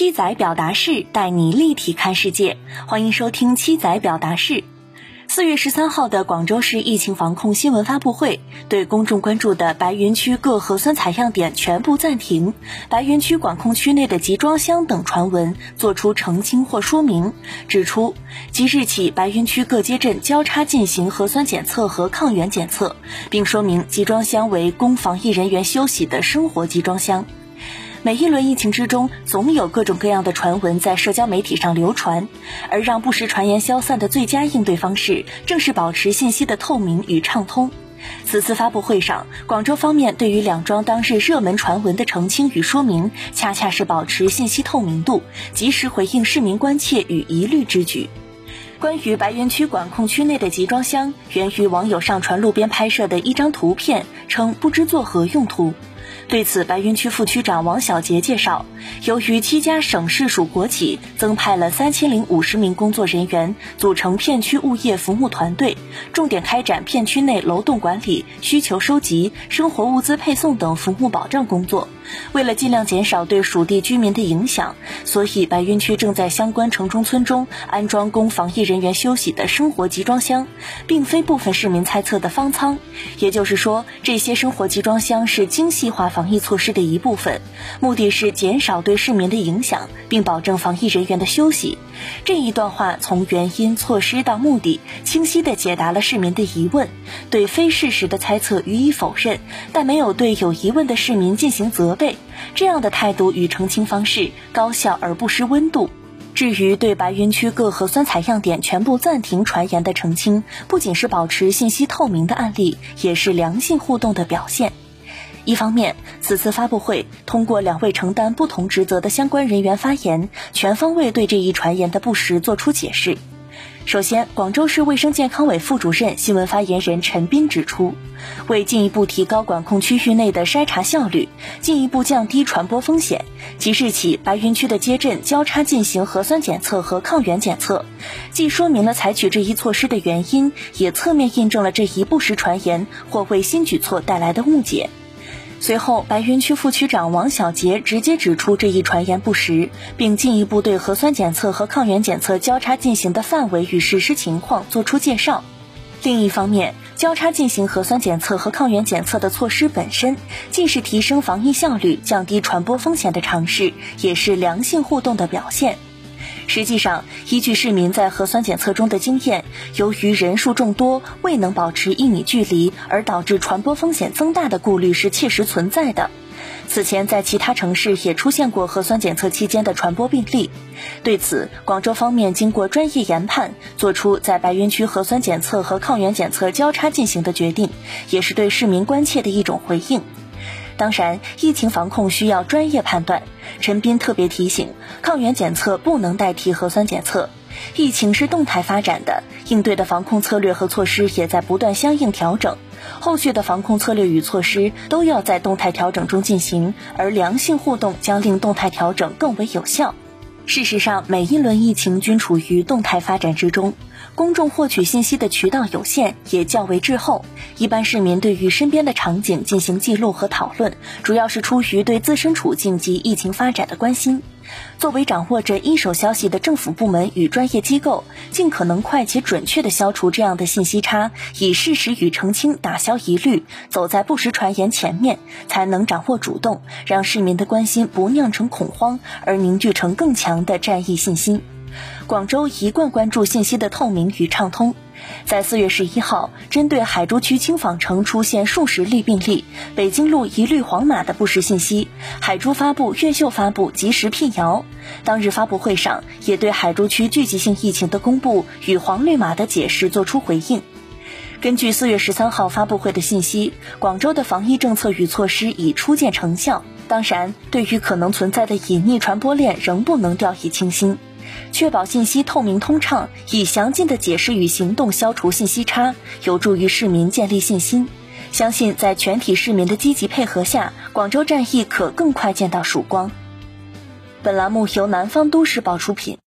七仔表达式带你立体看世界，欢迎收听七仔表达式。四月十三号的广州市疫情防控新闻发布会，对公众关注的白云区各核酸采样点全部暂停、白云区管控区内的集装箱等传闻作出澄清或说明，指出即日起白云区各街镇交叉进行核酸检测和抗原检测，并说明集装箱为供防疫人员休息的生活集装箱。每一轮疫情之中，总有各种各样的传闻在社交媒体上流传，而让不实传言消散的最佳应对方式，正是保持信息的透明与畅通。此次发布会上，广州方面对于两桩当日热门传闻的澄清与说明，恰恰是保持信息透明度，及时回应市民关切与疑虑之举。关于白云区管控区内的集装箱，源于网友上传路边拍摄的一张图片，称不知作何用途。对此，白云区副区长王小杰介绍，由于七家省市属国企增派了三千零五十名工作人员，组成片区物业服务团队，重点开展片区内楼栋管理、需求收集、生活物资配送等服务保障工作。为了尽量减少对属地居民的影响，所以白云区正在相关城中村中安装供防疫人员休息的生活集装箱，并非部分市民猜测的方舱。也就是说，这些生活集装箱是精细化化防疫措施的一部分，目的是减少对市民的影响，并保证防疫人员的休息。这一段话从原因、措施到目的，清晰地解答了市民的疑问，对非事实的猜测予以否认，但没有对有疑问的市民进行责备。这样的态度与澄清方式高效而不失温度。至于对白云区各核酸采样点全部暂停传言的澄清，不仅是保持信息透明的案例，也是良性互动的表现。一方面，此次发布会通过两位承担不同职责的相关人员发言，全方位对这一传言的不实作出解释。首先，广州市卫生健康委副主任、新闻发言人陈斌指出，为进一步提高管控区域内的筛查效率，进一步降低传播风险，即日起白云区的街镇交叉进行核酸检测和抗原检测，既说明了采取这一措施的原因，也侧面印证了这一不实传言或为新举措带来的误解。随后，白云区副区长王小杰直接指出这一传言不实，并进一步对核酸检测和抗原检测交叉进行的范围与实施情况作出介绍。另一方面，交叉进行核酸检测和抗原检测的措施本身，既是提升防疫效率、降低传播风险的尝试，也是良性互动的表现。实际上，依据市民在核酸检测中的经验，由于人数众多，未能保持一米距离，而导致传播风险增大的顾虑是切实存在的。此前，在其他城市也出现过核酸检测期间的传播病例。对此，广州方面经过专业研判，作出在白云区核酸检测和抗原检测交叉进行的决定，也是对市民关切的一种回应。当然，疫情防控需要专业判断。陈斌特别提醒，抗原检测不能代替核酸检测。疫情是动态发展的，应对的防控策略和措施也在不断相应调整。后续的防控策略与措施都要在动态调整中进行，而良性互动将令动态调整更为有效。事实上，每一轮疫情均处于动态发展之中。公众获取信息的渠道有限，也较为滞后。一般市民对于身边的场景进行记录和讨论，主要是出于对自身处境及疫情发展的关心。作为掌握着一手消息的政府部门与专业机构，尽可能快且准确地消除这样的信息差，以事实与澄清打消疑虑，走在不实传言前面，才能掌握主动，让市民的关心不酿成恐慌，而凝聚成更强的战役信心。广州一贯关注信息的透明与畅通，在四月十一号，针对海珠区轻纺城出现数十例病例、北京路一律黄码的不实信息，海珠发布、越秀发布及时辟谣。当日发布会上，也对海珠区聚集性疫情的公布与黄绿码的解释作出回应。根据四月十三号发布会的信息，广州的防疫政策与措施已初见成效。当然，对于可能存在的隐匿传播链，仍不能掉以轻心。确保信息透明通畅，以详尽的解释与行动消除信息差，有助于市民建立信心。相信在全体市民的积极配合下，广州战役可更快见到曙光。本栏目由南方都市报出品。